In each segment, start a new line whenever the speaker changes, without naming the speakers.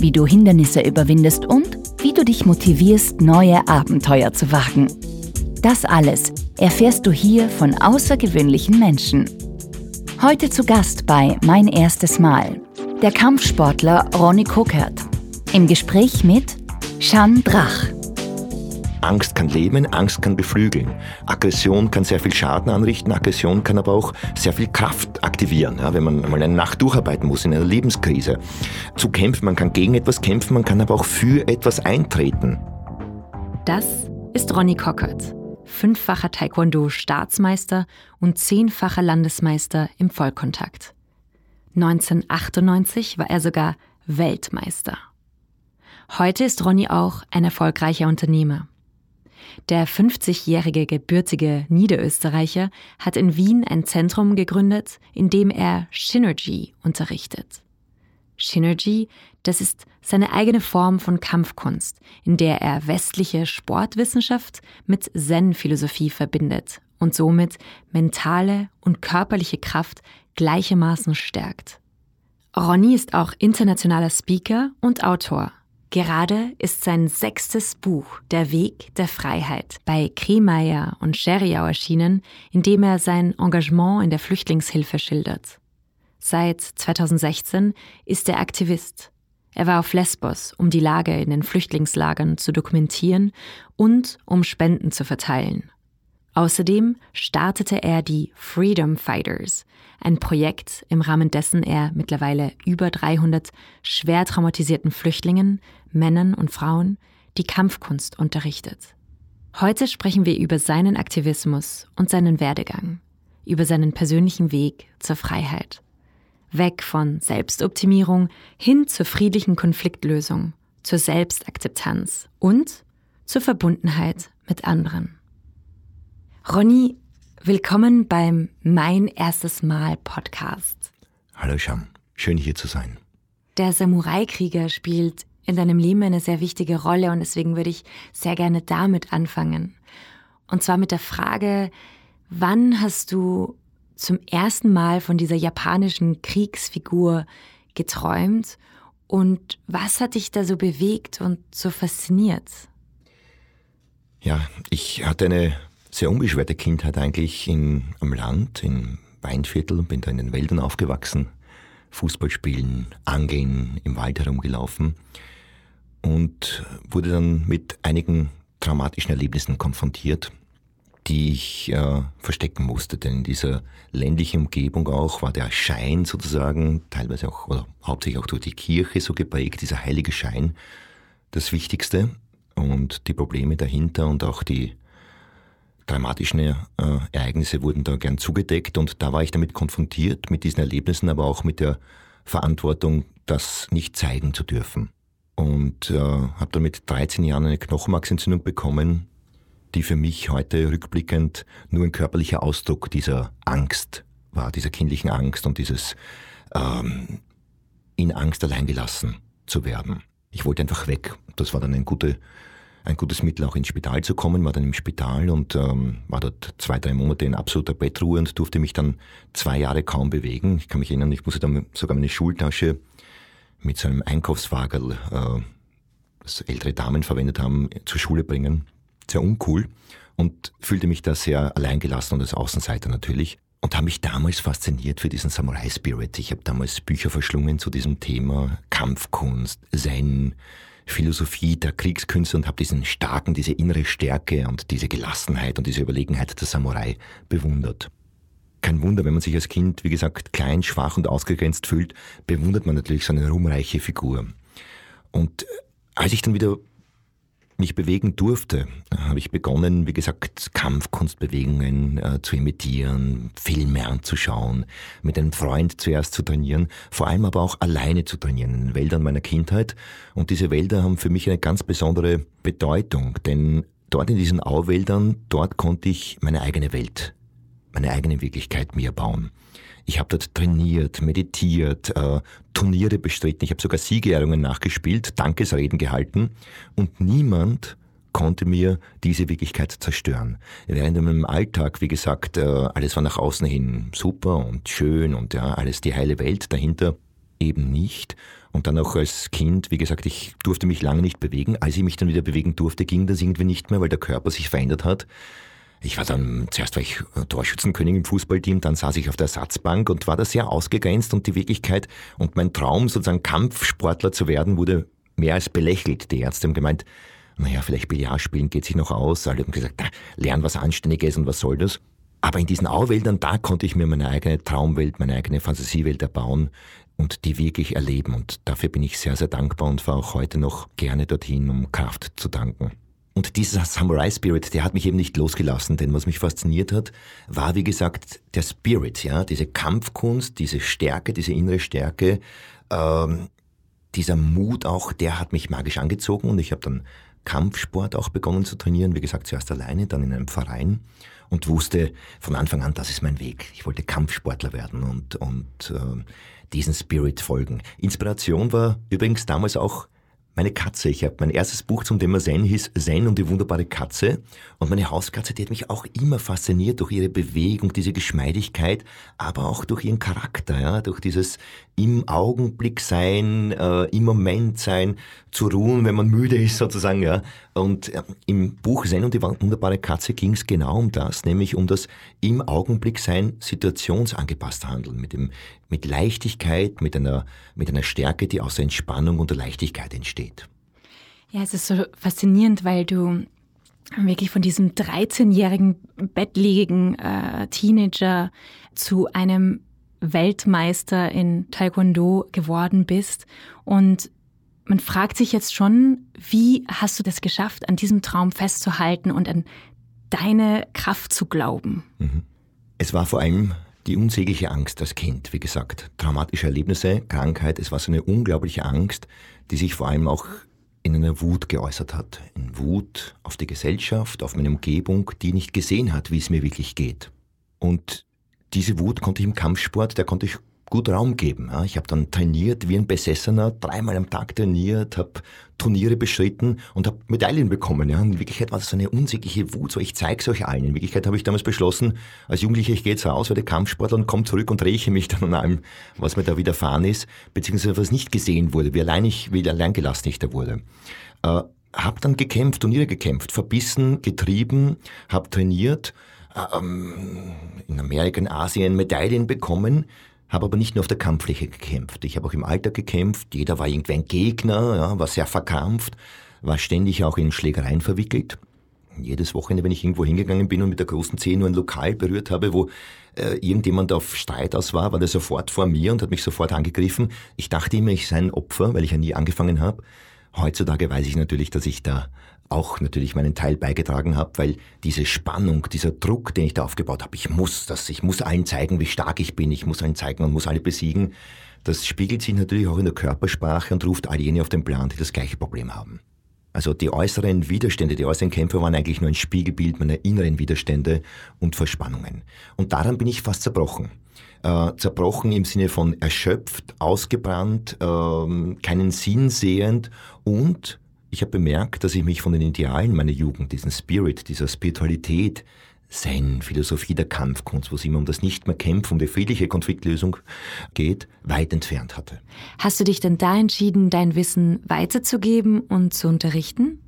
wie du Hindernisse überwindest und wie du dich motivierst, neue Abenteuer zu wagen. Das alles erfährst du hier von außergewöhnlichen Menschen. Heute zu Gast bei Mein erstes Mal der Kampfsportler Ronny Kokert. Im Gespräch mit Shan Drach.
Angst kann leben, Angst kann beflügeln. Aggression kann sehr viel Schaden anrichten, Aggression kann aber auch sehr viel Kraft aktivieren, ja, wenn man mal eine Nacht durcharbeiten muss in einer Lebenskrise. Zu kämpfen, man kann gegen etwas kämpfen, man kann aber auch für etwas eintreten.
Das ist Ronny Cockert, fünffacher Taekwondo-Staatsmeister und zehnfacher Landesmeister im Vollkontakt. 1998 war er sogar Weltmeister. Heute ist Ronny auch ein erfolgreicher Unternehmer. Der 50-jährige gebürtige Niederösterreicher hat in Wien ein Zentrum gegründet, in dem er Synergy unterrichtet. Synergy, das ist seine eigene Form von Kampfkunst, in der er westliche Sportwissenschaft mit Zen-Philosophie verbindet und somit mentale und körperliche Kraft gleichermaßen stärkt. Ronny ist auch internationaler Speaker und Autor Gerade ist sein sechstes Buch Der Weg der Freiheit bei Kremeyer und Scheriau erschienen, in dem er sein Engagement in der Flüchtlingshilfe schildert. Seit 2016 ist er Aktivist. Er war auf Lesbos, um die Lage in den Flüchtlingslagern zu dokumentieren und um Spenden zu verteilen. Außerdem startete er die Freedom Fighters, ein Projekt, im Rahmen dessen er mittlerweile über 300 schwer traumatisierten Flüchtlingen, Männern und Frauen die Kampfkunst unterrichtet. Heute sprechen wir über seinen Aktivismus und seinen Werdegang, über seinen persönlichen Weg zur Freiheit. Weg von Selbstoptimierung hin zur friedlichen Konfliktlösung, zur Selbstakzeptanz und zur Verbundenheit mit anderen. Ronny, willkommen beim Mein erstes Mal Podcast.
Hallo Sham, schön hier zu sein.
Der Samurai-Krieger spielt in deinem Leben eine sehr wichtige Rolle und deswegen würde ich sehr gerne damit anfangen. Und zwar mit der Frage, wann hast du zum ersten Mal von dieser japanischen Kriegsfigur geträumt und was hat dich da so bewegt und so fasziniert?
Ja, ich hatte eine sehr unbeschwerte Kindheit eigentlich in, am Land, im Weinviertel, bin da in den Wäldern aufgewachsen, Fußball spielen, angeln, im Wald herumgelaufen und wurde dann mit einigen traumatischen Erlebnissen konfrontiert, die ich äh, verstecken musste. Denn in dieser ländlichen Umgebung auch war der Schein sozusagen, teilweise auch, oder hauptsächlich auch durch die Kirche so geprägt, dieser heilige Schein, das Wichtigste. Und die Probleme dahinter und auch die dramatischen äh, Ereignisse wurden da gern zugedeckt und da war ich damit konfrontiert, mit diesen Erlebnissen, aber auch mit der Verantwortung, das nicht zeigen zu dürfen. Und äh, habe dann mit 13 Jahren eine Knochenmarksentzündung bekommen, die für mich heute rückblickend nur ein körperlicher Ausdruck dieser Angst war, dieser kindlichen Angst und dieses ähm, in Angst allein gelassen zu werden. Ich wollte einfach weg. Das war dann eine gute ein gutes Mittel, auch ins Spital zu kommen, war dann im Spital und ähm, war dort zwei, drei Monate in absoluter Bettruhe und durfte mich dann zwei Jahre kaum bewegen. Ich kann mich erinnern, ich musste dann sogar meine Schultasche mit so einem Einkaufswagel, äh, das ältere Damen verwendet haben, zur Schule bringen. Sehr uncool und fühlte mich da sehr alleingelassen und als Außenseiter natürlich und habe mich damals fasziniert für diesen Samurai Spirit. Ich habe damals Bücher verschlungen zu diesem Thema Kampfkunst, Zen, Philosophie der Kriegskünste und habe diesen starken, diese innere Stärke und diese Gelassenheit und diese Überlegenheit der Samurai bewundert. Kein Wunder, wenn man sich als Kind, wie gesagt, klein, schwach und ausgegrenzt fühlt, bewundert man natürlich so eine ruhmreiche Figur. Und äh, als ich dann wieder mich bewegen durfte, habe ich begonnen, wie gesagt, Kampfkunstbewegungen äh, zu imitieren, Filme anzuschauen, mit einem Freund zuerst zu trainieren, vor allem aber auch alleine zu trainieren in den Wäldern meiner Kindheit. Und diese Wälder haben für mich eine ganz besondere Bedeutung, denn dort in diesen Auwäldern, dort konnte ich meine eigene Welt, meine eigene Wirklichkeit mir bauen. Ich habe dort trainiert, meditiert, äh, Turniere bestritten, ich habe sogar Siegerehrungen nachgespielt, Dankesreden gehalten und niemand konnte mir diese Wirklichkeit zerstören. Während in meinem Alltag, wie gesagt, äh, alles war nach außen hin super und schön und ja, alles die heile Welt dahinter eben nicht. Und dann auch als Kind, wie gesagt, ich durfte mich lange nicht bewegen. Als ich mich dann wieder bewegen durfte, ging das irgendwie nicht mehr, weil der Körper sich verändert hat. Ich war dann, zuerst war ich Torschützenkönig im Fußballteam, dann saß ich auf der Ersatzbank und war da sehr ausgegrenzt und die Wirklichkeit und mein Traum, sozusagen Kampfsportler zu werden, wurde mehr als belächelt. Die Ärzte haben gemeint, naja, vielleicht Billard spielen geht sich noch aus. Alle haben gesagt, na, lern was Anständiges und was soll das? Aber in diesen Auwäldern, da konnte ich mir meine eigene Traumwelt, meine eigene Fantasiewelt erbauen und die wirklich erleben. Und dafür bin ich sehr, sehr dankbar und fahre auch heute noch gerne dorthin, um Kraft zu danken. Und dieser Samurai Spirit, der hat mich eben nicht losgelassen, denn was mich fasziniert hat, war wie gesagt der Spirit, ja, diese Kampfkunst, diese Stärke, diese innere Stärke, ähm, dieser Mut auch, der hat mich magisch angezogen und ich habe dann Kampfsport auch begonnen zu trainieren, wie gesagt zuerst alleine, dann in einem Verein und wusste von Anfang an, das ist mein Weg. Ich wollte Kampfsportler werden und, und äh, diesen Spirit folgen. Inspiration war übrigens damals auch meine Katze. Ich habe mein erstes Buch zum Thema Zen hieß Zen und die wunderbare Katze. Und meine Hauskatze, die hat mich auch immer fasziniert durch ihre Bewegung, diese Geschmeidigkeit, aber auch durch ihren Charakter, ja, durch dieses im Augenblick sein, äh, im Moment sein, zu ruhen, wenn man müde ist sozusagen. Ja. Und äh, im Buch Zen und die wunderbare Katze ging es genau um das, nämlich um das im Augenblick sein, situationsangepasst handeln, mit, dem, mit Leichtigkeit, mit einer, mit einer Stärke, die aus der Entspannung und der Leichtigkeit entsteht.
Ja, es ist so faszinierend, weil du wirklich von diesem 13-jährigen bettlägigen äh, Teenager zu einem Weltmeister in Taekwondo geworden bist. Und man fragt sich jetzt schon, wie hast du das geschafft, an diesem Traum festzuhalten und an deine Kraft zu glauben?
Mhm. Es war vor allem die unsägliche Angst als Kind, wie gesagt. Traumatische Erlebnisse, Krankheit, es war so eine unglaubliche Angst, die sich vor allem auch in einer Wut geäußert hat. In Wut auf die Gesellschaft, auf meine Umgebung, die nicht gesehen hat, wie es mir wirklich geht. Und diese Wut konnte ich im Kampfsport, der konnte ich gut Raum geben. Ich habe dann trainiert wie ein Besessener, dreimal am Tag trainiert, habe Turniere beschritten und habe Medaillen bekommen. In Wirklichkeit war das so eine unsägliche Wut, so ich zeige es euch allen. In Wirklichkeit habe ich damals beschlossen, als Jugendlicher, ich gehe jetzt raus, werde Kampfsportler und komme zurück und räche mich dann an allem, was mir da widerfahren ist, beziehungsweise was nicht gesehen wurde, wie allein ich, wie allein gelassen ich da wurde. Äh, habe dann gekämpft, Turniere gekämpft, verbissen, getrieben, habe trainiert, ähm, in Amerika, in Asien Medaillen bekommen, habe aber nicht nur auf der Kampffläche gekämpft. Ich habe auch im Alltag gekämpft. Jeder war irgendwie ein Gegner, ja, war sehr verkrampft, war ständig auch in Schlägereien verwickelt. Jedes Wochenende, wenn ich irgendwo hingegangen bin und mit der großen Zehe nur ein Lokal berührt habe, wo äh, irgendjemand auf Streit aus war, war der sofort vor mir und hat mich sofort angegriffen. Ich dachte immer, ich sei ein Opfer, weil ich ja nie angefangen habe. Heutzutage weiß ich natürlich, dass ich da auch natürlich meinen Teil beigetragen habe, weil diese Spannung, dieser Druck, den ich da aufgebaut habe, ich muss das, ich muss allen zeigen, wie stark ich bin, ich muss allen zeigen und muss alle besiegen, das spiegelt sich natürlich auch in der Körpersprache und ruft all jene auf den Plan, die das gleiche Problem haben. Also die äußeren Widerstände, die äußeren Kämpfe waren eigentlich nur ein Spiegelbild meiner inneren Widerstände und Verspannungen. Und daran bin ich fast zerbrochen. Äh, zerbrochen im Sinne von erschöpft, ausgebrannt, äh, keinen Sinn sehend und ich habe bemerkt, dass ich mich von den Idealen meiner Jugend, diesen Spirit, dieser Spiritualität, Zen, Philosophie der Kampfkunst, wo es immer um das Nicht mehr Kämpfen, um die friedliche Konfliktlösung geht, weit entfernt hatte.
Hast du dich denn da entschieden, dein Wissen weiterzugeben und zu unterrichten?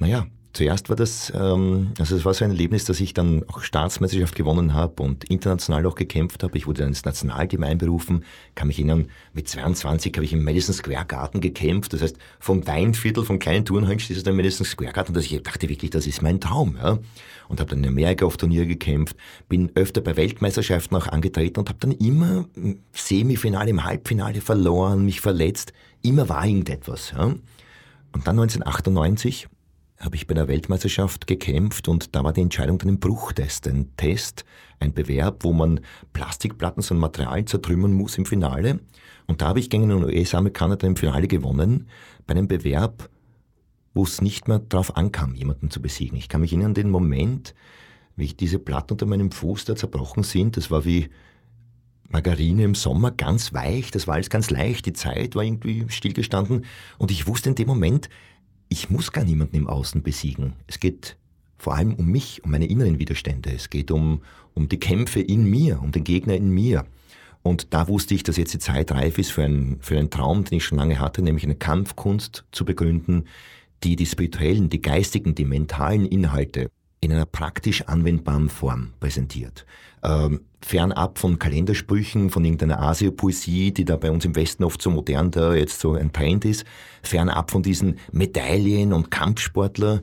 Naja, Zuerst war das, ähm, also es war so ein Erlebnis, dass ich dann auch Staatsmeisterschaft gewonnen habe und international auch gekämpft habe. Ich wurde dann ins Nationalteam einberufen, kann mich erinnern, mit 22 habe ich im Madison Square Garden gekämpft. Das heißt, vom Weinviertel, vom kleinen Turnhansch, das ist der Madison Square Garden, dass ich dachte wirklich, das ist mein Traum. Ja? Und habe dann in Amerika auf Turnier gekämpft, bin öfter bei Weltmeisterschaften auch angetreten und habe dann immer im Semifinale, im Halbfinale verloren, mich verletzt. Immer war irgendetwas. Ja? Und dann 1998 habe ich bei der Weltmeisterschaft gekämpft und da war die Entscheidung dann ein Bruchtest, ein Test, ein Bewerb, wo man Plastikplatten, so ein Material zertrümmern muss im Finale. Und da habe ich gegen einen US-Amerikaner im Finale gewonnen, bei einem Bewerb, wo es nicht mehr darauf ankam, jemanden zu besiegen. Ich kann mich erinnern an den Moment, wie ich diese Platten unter meinem Fuß da zerbrochen sind. Das war wie Margarine im Sommer, ganz weich, das war alles ganz leicht, die Zeit war irgendwie stillgestanden und ich wusste in dem Moment, ich muss gar niemanden im Außen besiegen. Es geht vor allem um mich, um meine inneren Widerstände. Es geht um, um die Kämpfe in mir, um den Gegner in mir. Und da wusste ich, dass jetzt die Zeit reif ist für, ein, für einen Traum, den ich schon lange hatte, nämlich eine Kampfkunst zu begründen, die die spirituellen, die geistigen, die mentalen Inhalte in einer praktisch anwendbaren Form präsentiert. Ähm, fernab von Kalendersprüchen, von irgendeiner Asia-Poesie, die da bei uns im Westen oft so modern da jetzt so ein Trend ist, fernab von diesen Medaillen und Kampfsportler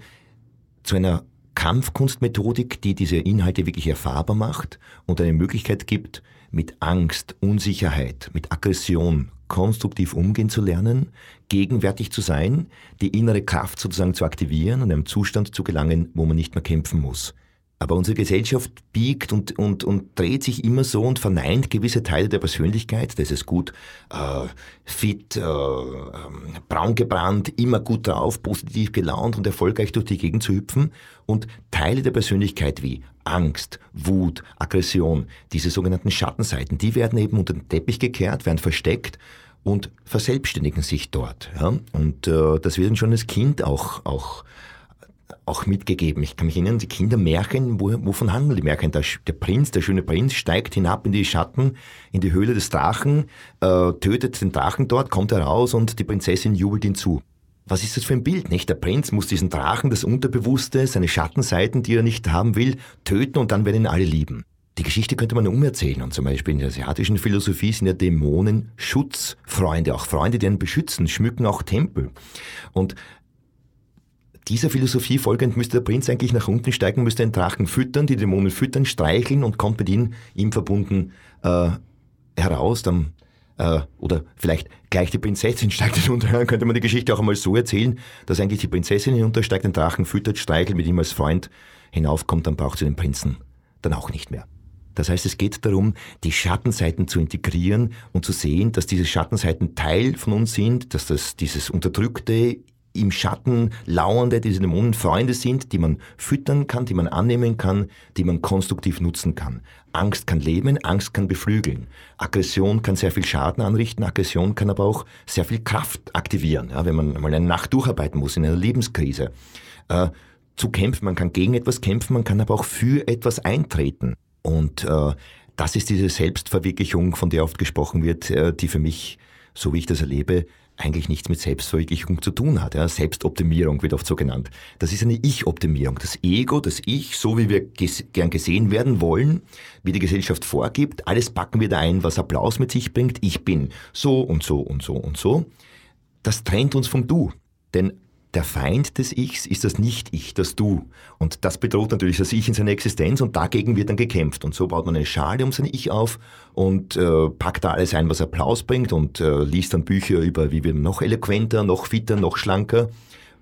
zu einer Kampfkunstmethodik, die diese Inhalte wirklich erfahrbar macht und eine Möglichkeit gibt, mit Angst, Unsicherheit, mit Aggression konstruktiv umgehen zu lernen, gegenwärtig zu sein, die innere Kraft sozusagen zu aktivieren und einem Zustand zu gelangen, wo man nicht mehr kämpfen muss. Aber unsere Gesellschaft biegt und, und, und dreht sich immer so und verneint gewisse Teile der Persönlichkeit. Das ist gut, äh, fit, äh, ähm, braun gebrannt, immer gut drauf, positiv gelaunt und erfolgreich durch die Gegend zu hüpfen. Und Teile der Persönlichkeit wie Angst, Wut, Aggression, diese sogenannten Schattenseiten, die werden eben unter den Teppich gekehrt, werden versteckt und verselbstständigen sich dort. Ja? Und äh, das wird schon als Kind auch, auch, auch mitgegeben. Ich kann mich erinnern, die Kindermärchen, wo, wovon handeln die Märchen? Der, der, Prinz, der schöne Prinz, steigt hinab in die Schatten, in die Höhle des Drachen, äh, tötet den Drachen dort, kommt heraus und die Prinzessin jubelt ihn zu. Was ist das für ein Bild, nicht? Der Prinz muss diesen Drachen, das Unterbewusste, seine Schattenseiten, die er nicht haben will, töten und dann werden ihn alle lieben. Die Geschichte könnte man umerzählen und zum Beispiel in der asiatischen Philosophie sind ja Dämonen Schutzfreunde, auch Freunde, die einen beschützen, schmücken auch Tempel. Und dieser Philosophie folgend müsste der Prinz eigentlich nach unten steigen, müsste den Drachen füttern, die Dämonen füttern, streicheln und kommt mit ihnen ihm verbunden äh, heraus. Dann, äh, oder vielleicht gleich die Prinzessin steigt hinunter. Dann könnte man die Geschichte auch einmal so erzählen, dass eigentlich die Prinzessin hinuntersteigt, den Drachen füttert, streichelt, mit ihm als Freund hinaufkommt, dann braucht sie den Prinzen dann auch nicht mehr. Das heißt, es geht darum, die Schattenseiten zu integrieren und zu sehen, dass diese Schattenseiten Teil von uns sind, dass das dieses unterdrückte, im Schatten lauernde, diese Dämonen Freunde sind, die man füttern kann, die man annehmen kann, die man konstruktiv nutzen kann. Angst kann leben, Angst kann beflügeln. Aggression kann sehr viel Schaden anrichten, Aggression kann aber auch sehr viel Kraft aktivieren, ja, wenn man mal eine Nacht durcharbeiten muss in einer Lebenskrise. Äh, zu kämpfen, man kann gegen etwas kämpfen, man kann aber auch für etwas eintreten. Und äh, das ist diese Selbstverwirklichung, von der oft gesprochen wird, äh, die für mich, so wie ich das erlebe, eigentlich nichts mit Selbstverwirklichung zu tun hat. Ja? Selbstoptimierung wird oft so genannt. Das ist eine Ich-Optimierung. Das Ego, das Ich, so wie wir ges gern gesehen werden wollen, wie die Gesellschaft vorgibt, alles packen wir da ein, was Applaus mit sich bringt. Ich bin so und so und so und so. Das trennt uns vom Du. Denn der Feind des Ichs ist das Nicht-Ich, das Du. Und das bedroht natürlich das Ich in seiner Existenz und dagegen wird dann gekämpft. Und so baut man eine Schale um sein Ich auf und äh, packt da alles ein, was Applaus bringt und äh, liest dann Bücher über, wie wir noch eloquenter, noch fitter, noch schlanker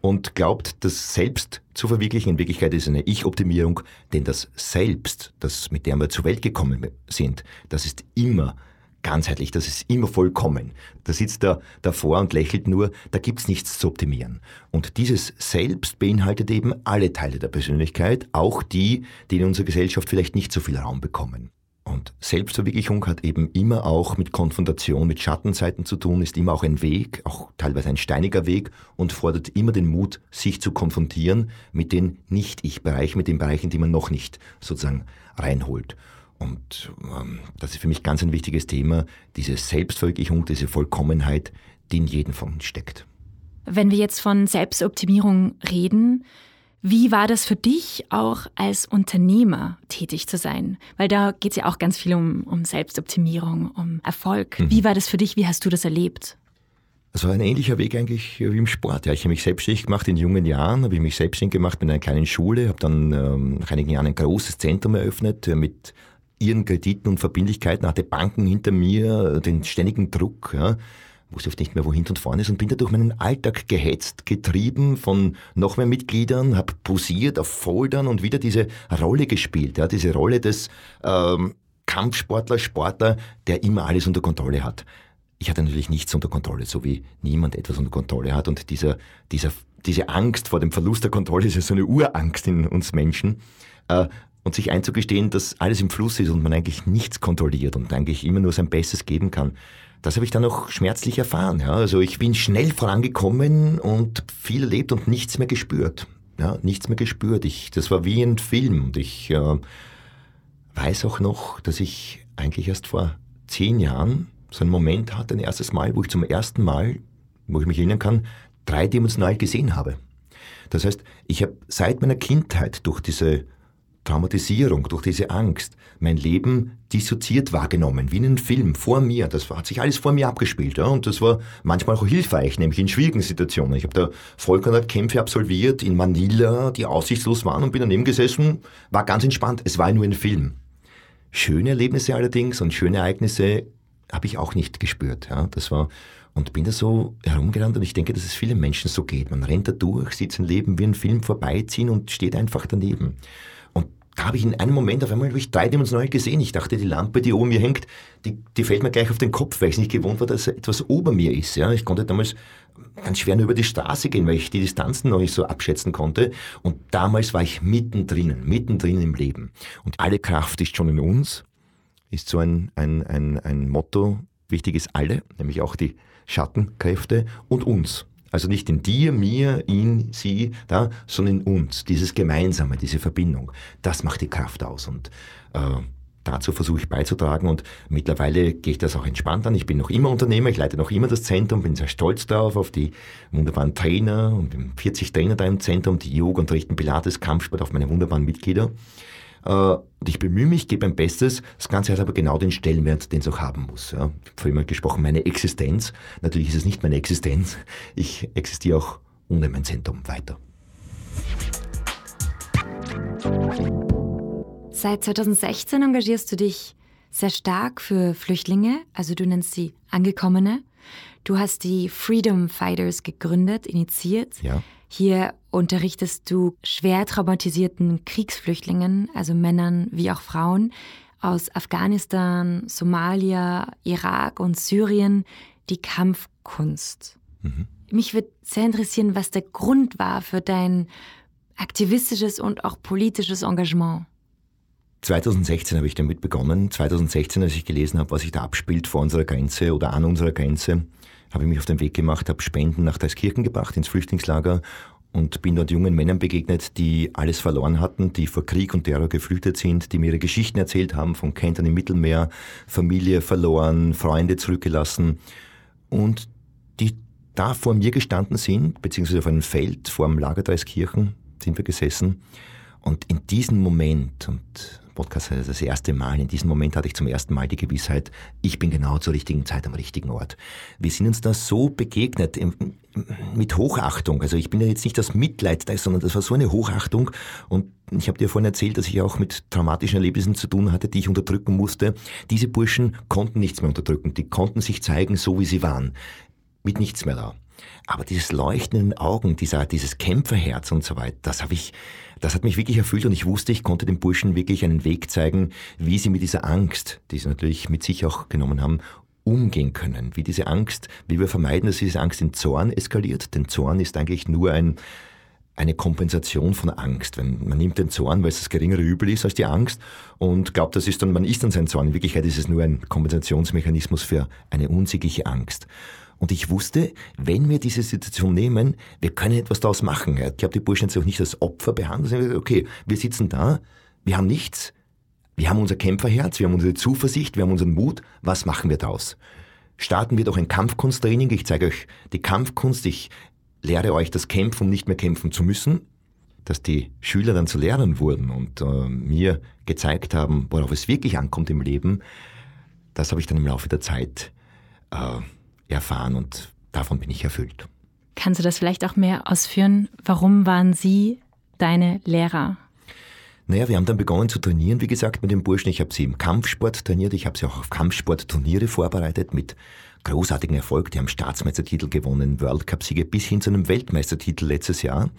und glaubt, das Selbst zu verwirklichen. In Wirklichkeit ist eine Ich-Optimierung, denn das Selbst, das mit dem wir zur Welt gekommen sind, das ist immer ganzheitlich, das ist immer vollkommen. Da sitzt er davor und lächelt nur, da gibt's nichts zu optimieren. Und dieses Selbst beinhaltet eben alle Teile der Persönlichkeit, auch die, die in unserer Gesellschaft vielleicht nicht so viel Raum bekommen. Und Selbstverwirklichung hat eben immer auch mit Konfrontation, mit Schattenseiten zu tun, ist immer auch ein Weg, auch teilweise ein steiniger Weg und fordert immer den Mut, sich zu konfrontieren mit den Nicht-Ich-Bereichen, mit den Bereichen, die man noch nicht sozusagen reinholt. Und ähm, das ist für mich ganz ein wichtiges Thema, diese Selbstverwirklichung, diese Vollkommenheit, die in jedem von uns steckt.
Wenn wir jetzt von Selbstoptimierung reden, wie war das für dich auch als Unternehmer tätig zu sein? Weil da geht es ja auch ganz viel um, um Selbstoptimierung, um Erfolg. Mhm. Wie war das für dich? Wie hast du das erlebt?
Das war ein ähnlicher Weg eigentlich wie im Sport. Ja, ich habe mich selbstständig gemacht in jungen Jahren, habe ich mich selbstständig gemacht mit einer kleinen Schule, habe dann ähm, nach einigen Jahren ein großes Zentrum eröffnet äh, mit ihren Krediten und Verbindlichkeiten, hatte Banken hinter mir, den ständigen Druck, ja, wusste oft nicht mehr, wohin und vorne ist und bin da durch meinen Alltag gehetzt, getrieben von noch mehr Mitgliedern, habe posiert auf Foldern und wieder diese Rolle gespielt, ja, diese Rolle des ähm, Kampfsportler, Sportler, der immer alles unter Kontrolle hat. Ich hatte natürlich nichts unter Kontrolle, so wie niemand etwas unter Kontrolle hat und dieser, dieser, diese Angst vor dem Verlust der Kontrolle ist ja so eine Urangst in uns Menschen. Äh, und sich einzugestehen, dass alles im Fluss ist und man eigentlich nichts kontrolliert und eigentlich immer nur sein Bestes geben kann. Das habe ich dann auch schmerzlich erfahren. Ja. Also ich bin schnell vorangekommen und viel erlebt und nichts mehr gespürt. Ja, nichts mehr gespürt. Ich, das war wie ein Film. Und ich äh, weiß auch noch, dass ich eigentlich erst vor zehn Jahren so einen Moment hatte, ein erstes Mal, wo ich zum ersten Mal, wo ich mich erinnern kann, dreidimensional gesehen habe. Das heißt, ich habe seit meiner Kindheit durch diese Traumatisierung, durch diese Angst, mein Leben dissoziiert wahrgenommen, wie in einem Film, vor mir. Das hat sich alles vor mir abgespielt. Ja? Und das war manchmal auch hilfreich, nämlich in schwierigen Situationen. Ich habe da Vollkontaktkämpfe absolviert in Manila, die aussichtslos waren und bin daneben gesessen, war ganz entspannt. Es war nur ein Film. Schöne Erlebnisse allerdings und schöne Ereignisse habe ich auch nicht gespürt. Ja? Das war und bin da so herumgerannt und ich denke, dass es vielen Menschen so geht. Man rennt da durch, sieht sein Leben wie ein Film vorbeiziehen und steht einfach daneben da habe ich in einem Moment auf einmal ich dreidimensional gesehen. Ich dachte, die Lampe, die oben mir hängt, die, die fällt mir gleich auf den Kopf, weil ich nicht gewohnt war, dass etwas ober mir ist. Ja. Ich konnte damals ganz schwer nur über die Straße gehen, weil ich die Distanzen noch nicht so abschätzen konnte. Und damals war ich mittendrin, mittendrin im Leben. Und alle Kraft ist schon in uns, ist so ein, ein, ein, ein Motto. Wichtig ist alle, nämlich auch die Schattenkräfte und uns. Also nicht in dir, mir, ihn, sie, da, sondern in uns. Dieses Gemeinsame, diese Verbindung. Das macht die Kraft aus. Und äh, dazu versuche ich beizutragen und mittlerweile gehe ich das auch entspannt an. Ich bin noch immer Unternehmer, ich leite noch immer das Zentrum, bin sehr stolz darauf, auf die wunderbaren Trainer und 40 Trainer da im Zentrum, die Yoga unterrichten Pilates, Kampfsport, auf meine wunderbaren Mitglieder. Äh, und ich bemühe mich, gebe mein Bestes. Das Ganze hat aber genau den Stellenwert, den es auch haben muss. Ja. Ich habe vorhin gesprochen, meine Existenz. Natürlich ist es nicht meine Existenz. Ich existiere auch ohne mein Zentrum weiter.
Seit 2016 engagierst du dich sehr stark für Flüchtlinge, also du nennst sie Angekommene. Du hast die Freedom Fighters gegründet, initiiert.
Ja.
Hier unterrichtest du schwer traumatisierten Kriegsflüchtlingen, also Männern wie auch Frauen aus Afghanistan, Somalia, Irak und Syrien, die Kampfkunst. Mhm. Mich würde sehr interessieren, was der Grund war für dein aktivistisches und auch politisches Engagement.
2016 habe ich damit begonnen. 2016, als ich gelesen habe, was sich da abspielt vor unserer Grenze oder an unserer Grenze, habe ich mich auf den Weg gemacht, habe Spenden nach Deiskirchen gebracht, ins Flüchtlingslager und bin dort jungen Männern begegnet, die alles verloren hatten, die vor Krieg und Terror geflüchtet sind, die mir ihre Geschichten erzählt haben von Kentern im Mittelmeer, Familie verloren, Freunde zurückgelassen und die da vor mir gestanden sind, beziehungsweise auf einem Feld vor dem Lager Dreiskirchen sind wir gesessen und in diesem Moment und Podcast das erste Mal. In diesem Moment hatte ich zum ersten Mal die Gewissheit, ich bin genau zur richtigen Zeit am richtigen Ort. Wir sind uns da so begegnet, mit Hochachtung. Also ich bin ja jetzt nicht das Mitleid da, sondern das war so eine Hochachtung. Und ich habe dir vorhin erzählt, dass ich auch mit traumatischen Erlebnissen zu tun hatte, die ich unterdrücken musste. Diese Burschen konnten nichts mehr unterdrücken. Die konnten sich zeigen, so wie sie waren. Mit nichts mehr da. Aber dieses Leuchten in den Augen, dieser, dieses Kämpferherz und so weiter, das habe ich, das hat mich wirklich erfüllt und ich wusste, ich konnte den Burschen wirklich einen Weg zeigen, wie sie mit dieser Angst, die sie natürlich mit sich auch genommen haben, umgehen können. Wie diese Angst, wie wir vermeiden, dass diese Angst in Zorn eskaliert. Denn Zorn ist eigentlich nur ein, eine Kompensation von Angst. Wenn man nimmt den Zorn, weil es das geringere Übel ist als die Angst und glaubt, das ist dann, man ist dann sein Zorn. In Wirklichkeit ist es nur ein Kompensationsmechanismus für eine unsägliche Angst. Und ich wusste, wenn wir diese Situation nehmen, wir können etwas daraus machen. Ich habe die Burschen jetzt auch nicht als Opfer behandelt, sondern okay, wir sitzen da, wir haben nichts, wir haben unser Kämpferherz, wir haben unsere Zuversicht, wir haben unseren Mut, was machen wir daraus? Starten wir doch ein Kampfkunsttraining, ich zeige euch die Kampfkunst, ich lehre euch das Kämpfen, um nicht mehr kämpfen zu müssen, dass die Schüler dann zu Lehrern wurden und äh, mir gezeigt haben, worauf es wirklich ankommt im Leben, das habe ich dann im Laufe der Zeit äh, erfahren und davon bin ich erfüllt.
Kannst du das vielleicht auch mehr ausführen? Warum waren Sie deine Lehrer?
Naja, wir haben dann begonnen zu trainieren, wie gesagt, mit den Burschen. Ich habe sie im Kampfsport trainiert, ich habe sie auch auf Kampfsportturniere vorbereitet mit großartigen Erfolg. Die haben Staatsmeistertitel gewonnen, World Cup-Siege bis hin zu einem Weltmeistertitel letztes Jahr.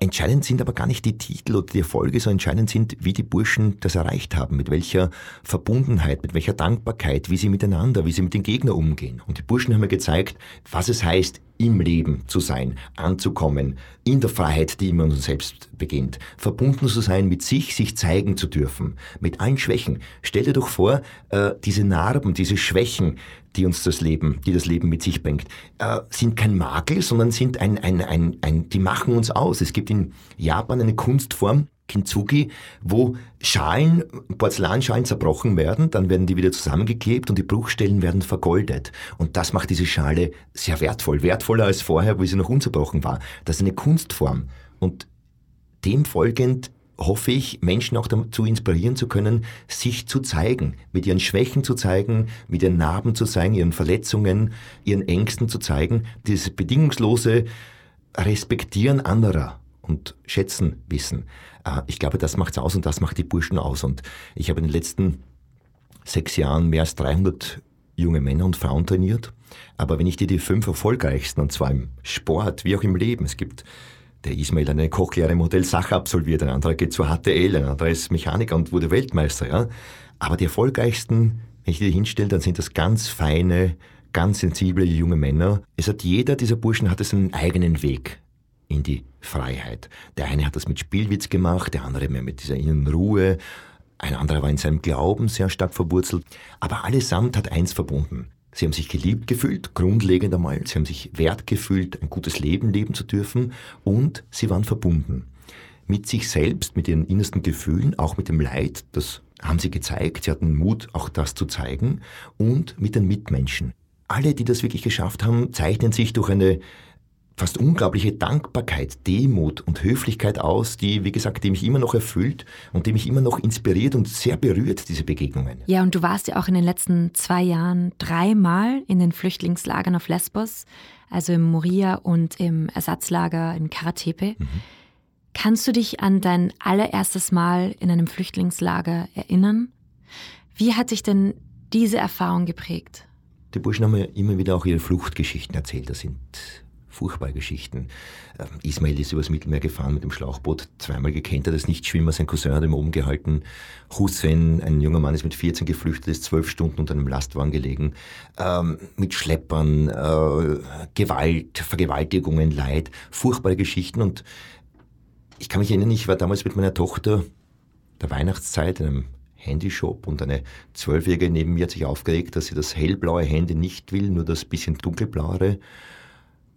Entscheidend sind aber gar nicht die Titel oder die Erfolge, sondern entscheidend sind, wie die Burschen das erreicht haben, mit welcher Verbundenheit, mit welcher Dankbarkeit, wie sie miteinander, wie sie mit den Gegnern umgehen. Und die Burschen haben mir gezeigt, was es heißt, im Leben zu sein, anzukommen, in der Freiheit, die immer uns selbst beginnt, verbunden zu sein mit sich, sich zeigen zu dürfen, mit allen Schwächen. Stell dir doch vor, äh, diese Narben, diese Schwächen, die uns das Leben, die das Leben mit sich bringt, äh, sind kein Makel, sondern sind ein, ein, ein, ein, die machen uns aus. Es gibt in Japan eine Kunstform, Kintsugi, wo Schalen, Porzellanschalen zerbrochen werden, dann werden die wieder zusammengeklebt und die Bruchstellen werden vergoldet. Und das macht diese Schale sehr wertvoll, wertvoller als vorher, wo sie noch unzerbrochen war. Das ist eine Kunstform. Und dem folgend hoffe ich, Menschen auch dazu inspirieren zu können, sich zu zeigen, mit ihren Schwächen zu zeigen, mit ihren Narben zu zeigen, ihren Verletzungen, ihren Ängsten zu zeigen, dieses bedingungslose Respektieren anderer und schätzen wissen. Äh, ich glaube, das macht's aus und das macht die Burschen aus. Und ich habe in den letzten sechs Jahren mehr als 300 junge Männer und Frauen trainiert. Aber wenn ich dir die fünf erfolgreichsten, und zwar im Sport wie auch im Leben, es gibt der Ismail eine Kochlehre Modell Sache absolviert, ein anderer geht zur HTL, ein anderer ist Mechaniker und wurde Weltmeister. Ja? Aber die erfolgreichsten, wenn ich die hinstelle, dann sind das ganz feine, ganz sensible junge Männer. Es hat jeder dieser Burschen hat seinen eigenen Weg in die Freiheit. Der eine hat das mit Spielwitz gemacht, der andere mehr mit dieser inneren Ruhe, ein anderer war in seinem Glauben sehr stark verwurzelt, aber allesamt hat eins verbunden. Sie haben sich geliebt gefühlt, grundlegend einmal, sie haben sich wert gefühlt, ein gutes Leben leben zu dürfen und sie waren verbunden. Mit sich selbst, mit ihren innersten Gefühlen, auch mit dem Leid, das haben sie gezeigt, sie hatten Mut, auch das zu zeigen und mit den Mitmenschen. Alle, die das wirklich geschafft haben, zeichnen sich durch eine fast unglaubliche Dankbarkeit, Demut und Höflichkeit aus, die, wie gesagt, die mich immer noch erfüllt und die mich immer noch inspiriert und sehr berührt, diese Begegnungen.
Ja, und du warst ja auch in den letzten zwei Jahren dreimal in den Flüchtlingslagern auf Lesbos, also im Moria und im Ersatzlager in Karatepe. Mhm. Kannst du dich an dein allererstes Mal in einem Flüchtlingslager erinnern? Wie hat sich denn diese Erfahrung geprägt?
Die Burschen haben mir immer wieder auch ihre Fluchtgeschichten erzählt. Das sind furchtbare Geschichten. Ähm, Ismail ist übers Mittelmeer gefahren mit dem Schlauchboot, zweimal gekentert als Nichtschwimmer, sein Cousin hat ihm oben gehalten. Hussein, ein junger Mann, ist mit 14 geflüchtet, ist zwölf Stunden unter einem Lastwagen gelegen, ähm, mit Schleppern, äh, Gewalt, Vergewaltigungen, Leid, furchtbare Geschichten und ich kann mich erinnern, ich war damals mit meiner Tochter der Weihnachtszeit in einem Handyshop und eine Zwölfjährige neben mir hat sich aufgeregt, dass sie das hellblaue Handy nicht will, nur das bisschen dunkelblauere.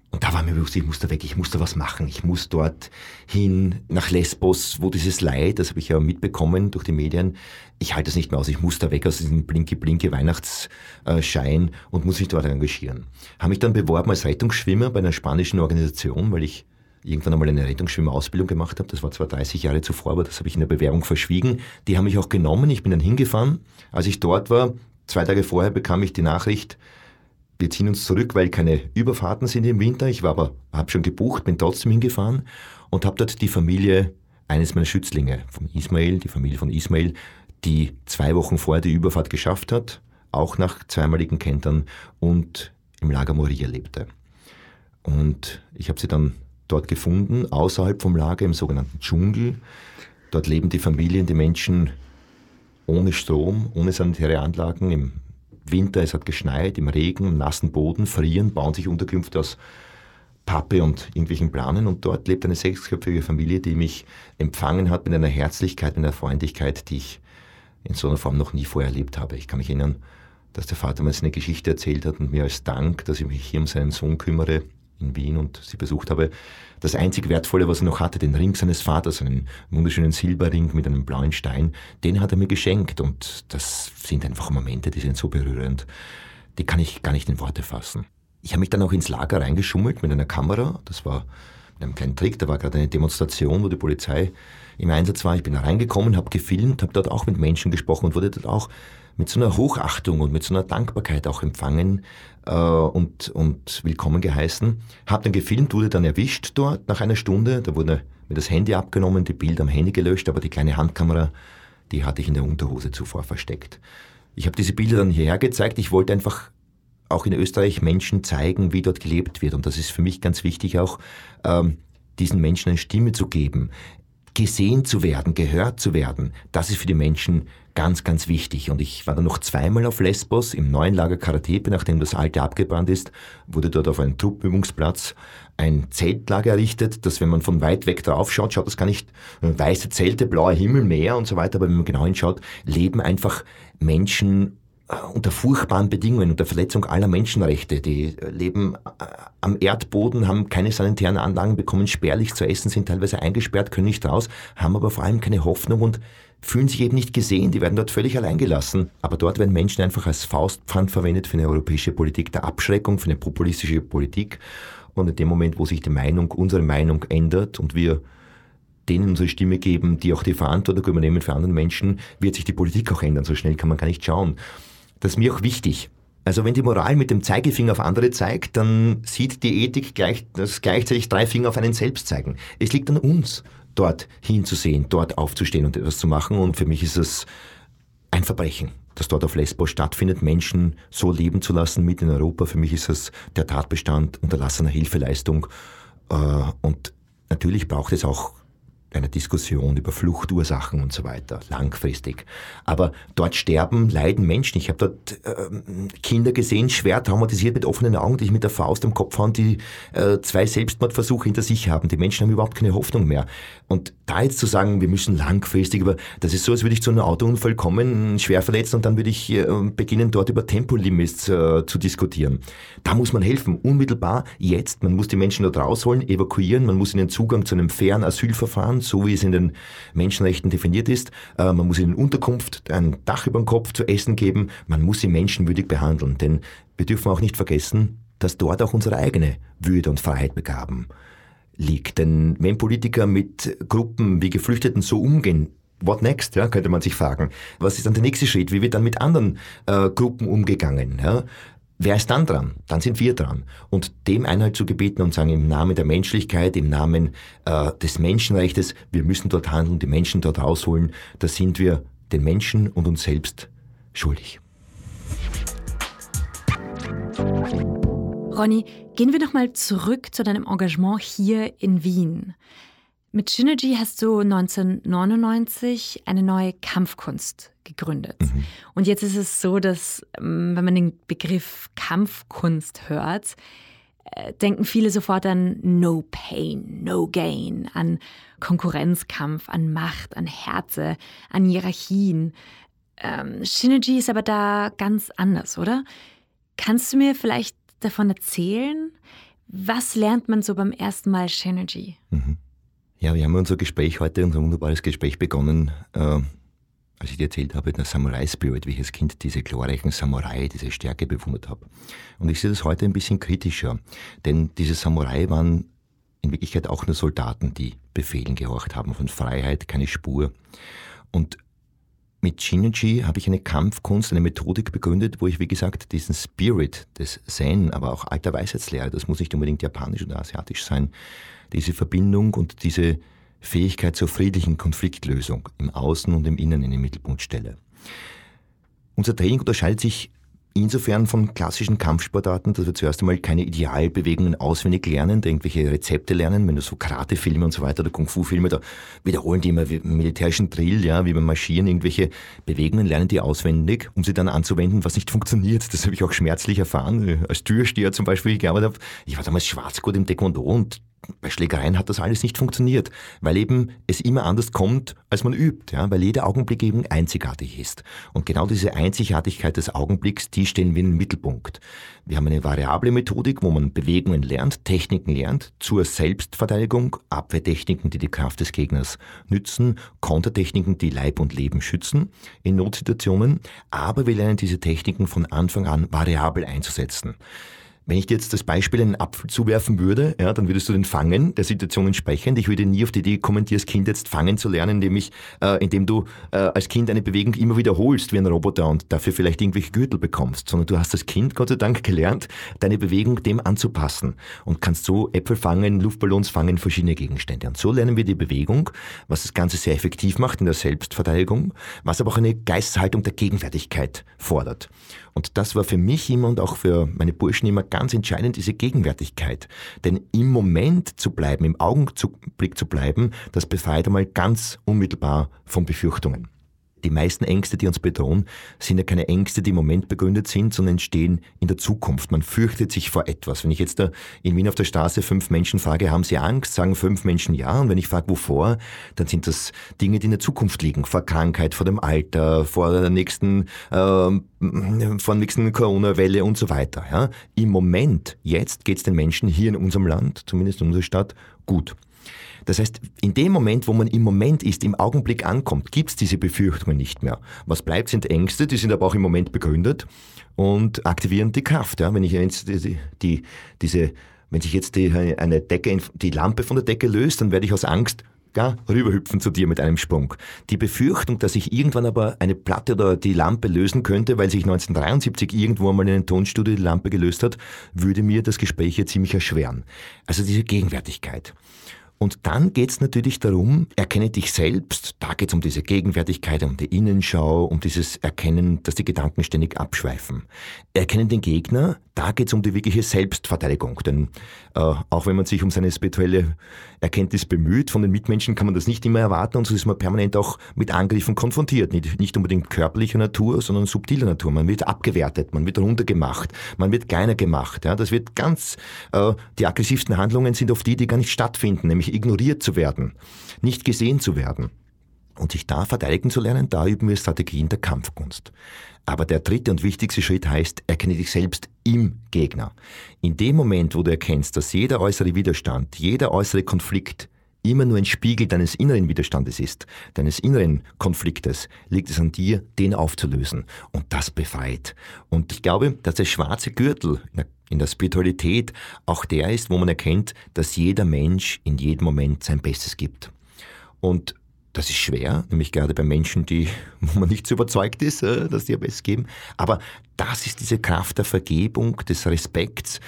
Und da war mir bewusst, ich muss da weg, ich muss da was machen. Ich muss dort hin nach Lesbos, wo dieses Leid, das habe ich ja mitbekommen durch die Medien, ich halte es nicht mehr aus. Ich muss da weg aus diesem blinke-blinke Weihnachtsschein und muss mich dort engagieren. Habe mich dann beworben als Rettungsschwimmer bei einer spanischen Organisation, weil ich irgendwann einmal eine Rettungsschwimmerausbildung gemacht habe. Das war zwar 30 Jahre zuvor, aber das habe ich in der Bewerbung verschwiegen. Die haben mich auch genommen. Ich bin dann hingefahren. Als ich dort war, zwei Tage vorher bekam ich die Nachricht, wir ziehen uns zurück, weil keine Überfahrten sind im Winter. Ich war aber, habe schon gebucht, bin trotzdem hingefahren und habe dort die Familie eines meiner Schützlinge, von Ismail, die Familie von Ismail, die zwei Wochen vorher die Überfahrt geschafft hat, auch nach zweimaligen Kentern und im Lager Moria lebte. Und ich habe sie dann dort gefunden, außerhalb vom Lager im sogenannten Dschungel. Dort leben die Familien, die Menschen ohne Strom, ohne sanitäre Anlagen, im Winter, es hat geschneit, im Regen, im nassen Boden, frieren, bauen sich Unterkünfte aus Pappe und irgendwelchen Planen und dort lebt eine sechsköpfige Familie, die mich empfangen hat mit einer Herzlichkeit, mit einer Freundlichkeit, die ich in so einer Form noch nie vorher erlebt habe. Ich kann mich erinnern, dass der Vater mir eine Geschichte erzählt hat und mir als Dank, dass ich mich hier um seinen Sohn kümmere, in Wien und sie besucht habe, das einzig Wertvolle, was er noch hatte, den Ring seines Vaters, einen wunderschönen Silberring mit einem blauen Stein, den hat er mir geschenkt und das sind einfach Momente, die sind so berührend, die kann ich gar nicht in Worte fassen. Ich habe mich dann auch ins Lager reingeschummelt mit einer Kamera, das war einem kleinen Trick. Da war gerade eine Demonstration, wo die Polizei im Einsatz war. Ich bin da reingekommen, habe gefilmt, habe dort auch mit Menschen gesprochen und wurde dort auch mit so einer Hochachtung und mit so einer Dankbarkeit auch empfangen äh, und, und willkommen geheißen. Habe dann gefilmt, wurde dann erwischt dort nach einer Stunde. Da wurde mir das Handy abgenommen, die Bilder am Handy gelöscht, aber die kleine Handkamera, die hatte ich in der Unterhose zuvor versteckt. Ich habe diese Bilder dann hierher gezeigt. Ich wollte einfach auch in Österreich Menschen zeigen, wie dort gelebt wird. Und das ist für mich ganz wichtig auch, ähm, diesen Menschen eine Stimme zu geben, gesehen zu werden, gehört zu werden. Das ist für die Menschen ganz, ganz wichtig. Und ich war dann noch zweimal auf Lesbos im neuen Lager Karatepe, nachdem das alte abgebrannt ist, wurde dort auf einem Truppübungsplatz ein Zeltlager errichtet, dass wenn man von weit weg drauf schaut, schaut das gar nicht äh, weiße Zelte, blauer Himmel, Meer und so weiter, aber wenn man genau hinschaut, leben einfach Menschen äh, unter furchtbaren Bedingungen, unter Verletzung aller Menschenrechte. Die äh, leben am Erdboden, haben keine sanitären Anlagen, bekommen spärlich zu essen, sind teilweise eingesperrt, können nicht raus, haben aber vor allem keine Hoffnung und fühlen sich eben nicht gesehen. Die werden dort völlig allein gelassen. Aber dort werden Menschen einfach als Faustpfand verwendet für eine europäische Politik der Abschreckung, für eine populistische Politik. Und in dem Moment, wo sich die Meinung, unsere Meinung ändert und wir denen unsere Stimme geben, die auch die Verantwortung übernehmen für andere Menschen, wird sich die Politik auch ändern. So schnell kann man gar nicht schauen. Das ist mir auch wichtig. Also wenn die Moral mit dem Zeigefinger auf andere zeigt, dann sieht die Ethik gleich, dass gleichzeitig drei Finger auf einen selbst zeigen. Es liegt an uns, dort hinzusehen, dort aufzustehen und etwas zu machen. Und für mich ist es ein Verbrechen, das dort auf Lesbos stattfindet, Menschen so leben zu lassen, mit in Europa. Für mich ist es der Tatbestand unterlassener Hilfeleistung. Äh, und natürlich braucht es auch einer Diskussion über Fluchtursachen und so weiter, langfristig. Aber dort sterben, leiden Menschen. Ich habe dort äh, Kinder gesehen, schwer traumatisiert mit offenen Augen, die sich mit der Faust am Kopf hauen, die äh, zwei Selbstmordversuche hinter sich haben. Die Menschen haben überhaupt keine Hoffnung mehr. Und da jetzt zu sagen, wir müssen langfristig über, das ist so, als würde ich zu einem Autounfall kommen, schwer verletzt und dann würde ich äh, beginnen, dort über Tempolimits äh, zu diskutieren. Da muss man helfen, unmittelbar, jetzt. Man muss die Menschen dort rausholen, evakuieren, man muss ihnen Zugang zu einem fairen Asylverfahren, so wie es in den Menschenrechten definiert ist. Äh, man muss ihnen Unterkunft, ein Dach über dem Kopf zu essen geben, man muss sie menschenwürdig behandeln. Denn wir dürfen auch nicht vergessen, dass dort auch unsere eigene Würde und Freiheit begaben liegt. Denn wenn Politiker mit Gruppen wie Geflüchteten so umgehen, What next, ja, könnte man sich fragen. Was ist dann der nächste Schritt? Wie wird dann mit anderen äh, Gruppen umgegangen? Ja? Wer ist dann dran? Dann sind wir dran. Und dem Einhalt zu gebieten und sagen, im Namen der Menschlichkeit, im Namen äh, des Menschenrechtes, wir müssen dort handeln, die Menschen dort rausholen, da sind wir den Menschen und uns selbst schuldig.
Ronny, gehen wir nochmal zurück zu deinem Engagement hier in Wien. Mit Synergy hast du 1999 eine neue Kampfkunst gegründet. Mhm. Und jetzt ist es so, dass ähm, wenn man den Begriff Kampfkunst hört, äh, denken viele sofort an No Pain, No Gain, an Konkurrenzkampf, an Macht, an Härte, an Hierarchien. Ähm, Synergy ist aber da ganz anders, oder? Kannst du mir vielleicht davon erzählen? Was lernt man so beim ersten Mal Synergy? Mhm.
Ja, wir haben unser Gespräch heute, unser wunderbares Gespräch begonnen, äh, als ich dir erzählt habe, der Samurai-Spirit, wie ich als Kind diese glorreichen Samurai, diese Stärke bewundert habe. Und ich sehe das heute ein bisschen kritischer, denn diese Samurai waren in Wirklichkeit auch nur Soldaten, die Befehlen gehorcht haben, von Freiheit keine Spur. Und mit Shinichi habe ich eine Kampfkunst, eine Methodik begründet, wo ich, wie gesagt, diesen Spirit des Zen, aber auch alter Weisheitslehre, das muss nicht unbedingt japanisch oder asiatisch sein, diese Verbindung und diese Fähigkeit zur friedlichen Konfliktlösung im Außen und im Innen in den Mittelpunkt stelle. Unser Training unterscheidet sich insofern von klassischen Kampfsportarten, dass wir zuerst einmal keine Idealbewegungen auswendig lernen, irgendwelche Rezepte lernen, wenn du so Karate-Filme und so weiter oder Kung-Fu-Filme, da wiederholen die immer militärischen Drill, ja, wie beim Marschieren, irgendwelche Bewegungen lernen die auswendig, um sie dann anzuwenden, was nicht funktioniert. Das habe ich auch schmerzlich erfahren. Als Türsteher zum Beispiel gearbeitet habe, ich war damals Schwarzgurt im Taekwondo und bei Schlägereien hat das alles nicht funktioniert, weil eben es immer anders kommt, als man übt, ja, weil jeder Augenblick eben einzigartig ist. Und genau diese Einzigartigkeit des Augenblicks, die stellen wir in den Mittelpunkt. Wir haben eine variable Methodik, wo man Bewegungen lernt, Techniken lernt, zur Selbstverteidigung, Abwehrtechniken, die die Kraft des Gegners nützen, Kontertechniken, die Leib und Leben schützen in Notsituationen, aber wir lernen diese Techniken von Anfang an variabel einzusetzen. Wenn ich dir jetzt das Beispiel einen Apfel zuwerfen würde, ja, dann würdest du den fangen, der Situation entsprechend. Ich würde nie auf die Idee kommen, dir als Kind jetzt fangen zu lernen, indem, ich, äh, indem du äh, als Kind eine Bewegung immer wiederholst wie ein Roboter und dafür vielleicht irgendwelche Gürtel bekommst, sondern du hast als Kind Gott sei Dank gelernt, deine Bewegung dem anzupassen und kannst so Äpfel fangen, Luftballons fangen, verschiedene Gegenstände. Und so lernen wir die Bewegung, was das Ganze sehr effektiv macht in der Selbstverteidigung, was aber auch eine Geisteshaltung der Gegenwärtigkeit fordert. Und das war für mich immer und auch für meine Burschen immer ganz entscheidend, diese Gegenwärtigkeit. Denn im Moment zu bleiben, im Augenblick zu bleiben, das befreit einmal ganz unmittelbar von Befürchtungen. Die meisten Ängste, die uns bedrohen, sind ja keine Ängste, die im Moment begründet sind, sondern entstehen in der Zukunft. Man fürchtet sich vor etwas. Wenn ich jetzt da in Wien auf der Straße fünf Menschen frage, haben sie Angst, sagen fünf Menschen ja. Und wenn ich frage, wovor, dann sind das Dinge, die in der Zukunft liegen. Vor Krankheit, vor dem Alter, vor der nächsten, äh, vor der nächsten Corona-Welle und so weiter. Ja? Im Moment, jetzt geht es den Menschen hier in unserem Land, zumindest in unserer Stadt, gut. Das heißt, in dem Moment, wo man im Moment ist, im Augenblick ankommt, gibt es diese Befürchtungen nicht mehr. Was bleibt, sind Ängste, die sind aber auch im Moment begründet und aktivieren die Kraft. Ja? Wenn ich jetzt die, die, diese, wenn sich jetzt die, eine Decke, die Lampe von der Decke löst, dann werde ich aus Angst ja, rüberhüpfen zu dir mit einem Sprung. Die Befürchtung, dass ich irgendwann aber eine Platte oder die Lampe lösen könnte, weil sich 1973 irgendwo einmal in einem Tonstudio die Lampe gelöst hat, würde mir das Gespräch hier ziemlich erschweren. Also diese Gegenwärtigkeit. Und dann geht es natürlich darum, erkenne dich selbst. Da geht es um diese Gegenwärtigkeit, um die Innenschau, um dieses Erkennen, dass die Gedanken ständig abschweifen. Erkenne den Gegner, da geht es um die wirkliche Selbstverteidigung. Denn auch wenn man sich um seine spirituelle Erkenntnis bemüht, von den Mitmenschen kann man das nicht immer erwarten und so ist man permanent auch mit Angriffen konfrontiert. Nicht, nicht unbedingt körperlicher Natur, sondern subtiler Natur. Man wird abgewertet, man wird runtergemacht, man wird kleiner gemacht. Ja? Das wird ganz, äh, die aggressivsten Handlungen sind oft die, die gar nicht stattfinden, nämlich ignoriert zu werden, nicht gesehen zu werden. Und sich da verteidigen zu lernen, da üben wir Strategien der Kampfkunst. Aber der dritte und wichtigste Schritt heißt, erkenne dich selbst im Gegner. In dem Moment, wo du erkennst, dass jeder äußere Widerstand, jeder äußere Konflikt immer nur ein Spiegel deines inneren Widerstandes ist, deines inneren Konfliktes, liegt es an dir, den aufzulösen. Und das befreit. Und ich glaube, dass der schwarze Gürtel in der Spiritualität auch der ist, wo man erkennt, dass jeder Mensch in jedem Moment sein Bestes gibt. Und das ist schwer, nämlich gerade bei Menschen, die, wo man nicht so überzeugt ist, äh, dass die ihr Bestes geben. Aber das ist diese Kraft der Vergebung, des Respekts,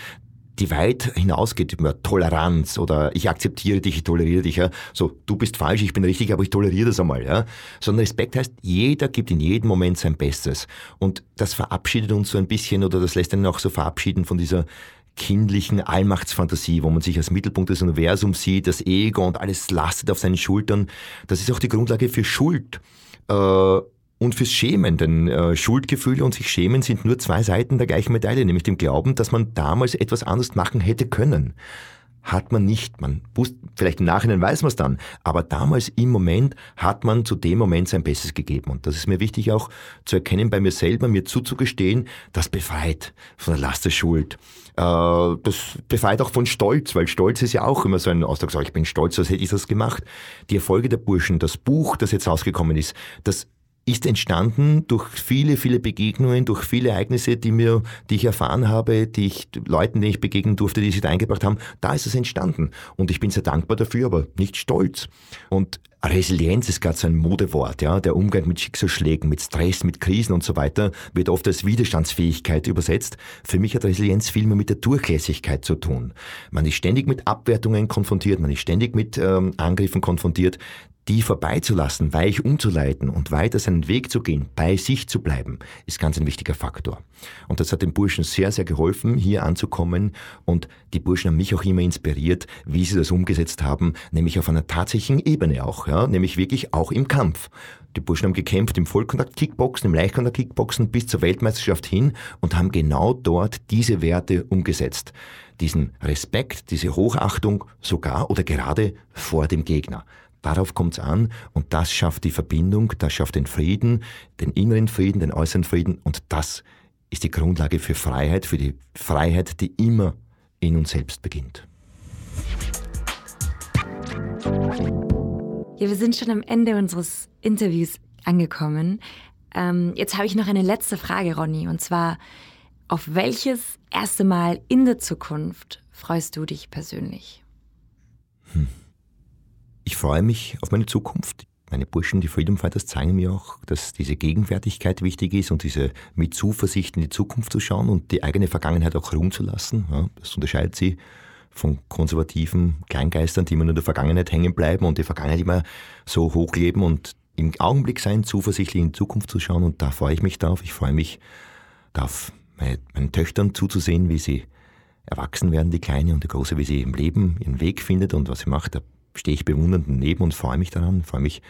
die weit hinausgeht über Toleranz oder ich akzeptiere dich, ich toleriere dich. Ja. So, du bist falsch, ich bin richtig, aber ich toleriere das einmal. Ja. Sondern Respekt heißt, jeder gibt in jedem Moment sein Bestes. Und das verabschiedet uns so ein bisschen oder das lässt einen auch so verabschieden von dieser kindlichen Allmachtsfantasie, wo man sich als Mittelpunkt des Universums sieht, das Ego und alles lastet auf seinen Schultern. Das ist auch die Grundlage für Schuld. Äh, und fürs Schämen, denn äh, Schuldgefühle und sich schämen sind nur zwei Seiten der gleichen Medaille, nämlich dem Glauben, dass man damals etwas anders machen hätte können hat man nicht. Man wusste, vielleicht im Nachhinein weiß man es dann, aber damals im Moment hat man zu dem Moment sein Bestes gegeben. Und das ist mir wichtig auch zu erkennen bei mir selber, mir zuzugestehen, das befreit von der Last der Schuld. Äh, das befreit auch von Stolz, weil Stolz ist ja auch immer so ein Ausdruck, ich bin stolz, als hätte ich das gemacht. Die Erfolge der Burschen, das Buch, das jetzt rausgekommen ist, das ist entstanden durch viele, viele Begegnungen, durch viele Ereignisse, die mir, die ich erfahren habe, die ich Leuten, denen ich begegnen durfte, die sich da eingebracht haben. Da ist es entstanden. Und ich bin sehr dankbar dafür, aber nicht stolz. Und Resilienz ist gerade so ein Modewort, ja. Der Umgang mit Schicksalsschlägen, mit Stress, mit Krisen und so weiter wird oft als Widerstandsfähigkeit übersetzt. Für mich hat Resilienz viel mehr mit der Durchlässigkeit zu tun. Man ist ständig mit Abwertungen konfrontiert, man ist ständig mit ähm, Angriffen konfrontiert die vorbeizulassen, weich umzuleiten und weiter seinen Weg zu gehen, bei sich zu bleiben, ist ganz ein wichtiger Faktor. Und das hat den Burschen sehr, sehr geholfen, hier anzukommen. Und die Burschen haben mich auch immer inspiriert, wie sie das umgesetzt haben, nämlich auf einer tatsächlichen Ebene auch, ja, nämlich wirklich auch im Kampf. Die Burschen haben gekämpft im Vollkontakt-Kickboxen, im Leichtkontakt-Kickboxen bis zur Weltmeisterschaft hin und haben genau dort diese Werte umgesetzt. Diesen Respekt, diese Hochachtung sogar oder gerade vor dem Gegner. Darauf kommt es an und das schafft die Verbindung, das schafft den Frieden, den inneren Frieden, den äußeren Frieden und das ist die Grundlage für Freiheit, für die Freiheit, die immer in uns selbst beginnt.
Ja, wir sind schon am Ende unseres Interviews angekommen. Ähm, jetzt habe ich noch eine letzte Frage, Ronny, und zwar, Auf welches erste Mal in der Zukunft freust du dich persönlich?
Hm. Ich freue mich auf meine Zukunft. Meine Burschen, die Freedom Fighters, zeigen mir auch, dass diese Gegenwärtigkeit wichtig ist und diese mit Zuversicht in die Zukunft zu schauen und die eigene Vergangenheit auch ruhen zu lassen. Ja, das unterscheidet sie von konservativen Kleingeistern, die immer nur in der Vergangenheit hängen bleiben und die Vergangenheit immer so hochleben und im Augenblick sein, zuversichtlich in die Zukunft zu schauen. Und da freue ich mich drauf. Ich freue mich darauf, meinen Töchtern zuzusehen, wie sie erwachsen werden, die Kleine und die Große, wie sie im Leben ihren Weg findet und was sie macht. Da stehe ich bewundernd daneben und freue mich daran, freue mich,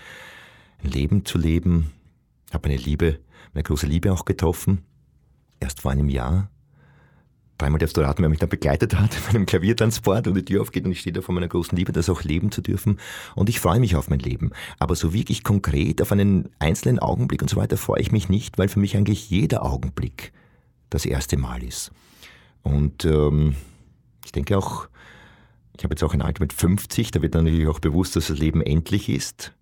ein Leben zu leben. Habe meine Liebe, meine große Liebe auch getroffen. Erst vor einem Jahr. Dreimal darfst du raten, wer mich dann begleitet hat bei einem Klaviertransport und die Tür aufgeht und ich stehe da vor meiner großen Liebe, das auch leben zu dürfen. Und ich freue mich auf mein Leben. Aber so wirklich konkret auf einen einzelnen Augenblick und so weiter freue ich mich nicht, weil für mich eigentlich jeder Augenblick das erste Mal ist. Und ähm, ich denke auch, ich habe jetzt auch ein Alter mit 50, da wird natürlich auch bewusst, dass das Leben endlich ist.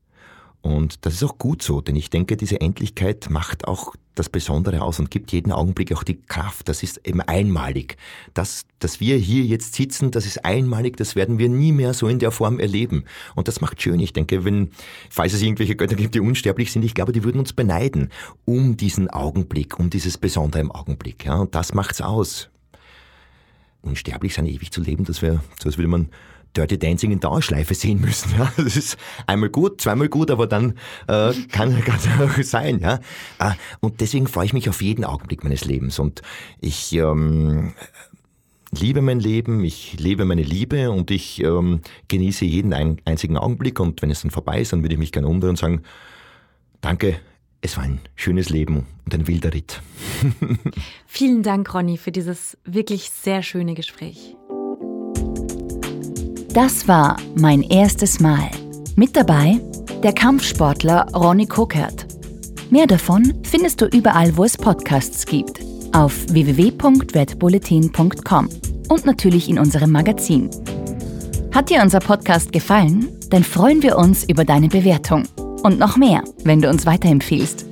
Und das ist auch gut so, denn ich denke, diese Endlichkeit macht auch das Besondere aus und gibt jeden Augenblick auch die Kraft. Das ist eben einmalig. Das, dass wir hier jetzt sitzen, das ist einmalig, das werden wir nie mehr so in der Form erleben. Und das macht schön. Ich denke, wenn, falls es irgendwelche Götter gibt, die unsterblich sind, ich glaube, die würden uns beneiden um diesen Augenblick, um dieses Besondere im Augenblick. Ja, und das macht's aus unsterblich sein, ewig zu leben, das wäre, so als würde man Dirty Dancing in Dauerschleife sehen müssen. Ja? Das ist einmal gut, zweimal gut, aber dann äh, kann es auch sein. Ja? Äh, und deswegen freue ich mich auf jeden Augenblick meines Lebens. Und ich ähm, liebe mein Leben, ich lebe meine Liebe und ich ähm, genieße jeden ein, einzigen Augenblick. Und wenn es dann vorbei ist, dann würde ich mich gerne umdrehen und sagen, danke, es war ein schönes Leben und ein wilder Ritt.
Vielen Dank, Ronny, für dieses wirklich sehr schöne Gespräch.
Das war mein erstes Mal. Mit dabei der Kampfsportler Ronny Kokert. Mehr davon findest du überall, wo es Podcasts gibt. Auf www.redbulletin.com und natürlich in unserem Magazin. Hat dir unser Podcast gefallen? Dann freuen wir uns über deine Bewertung. Und noch mehr, wenn du uns weiterempfiehlst.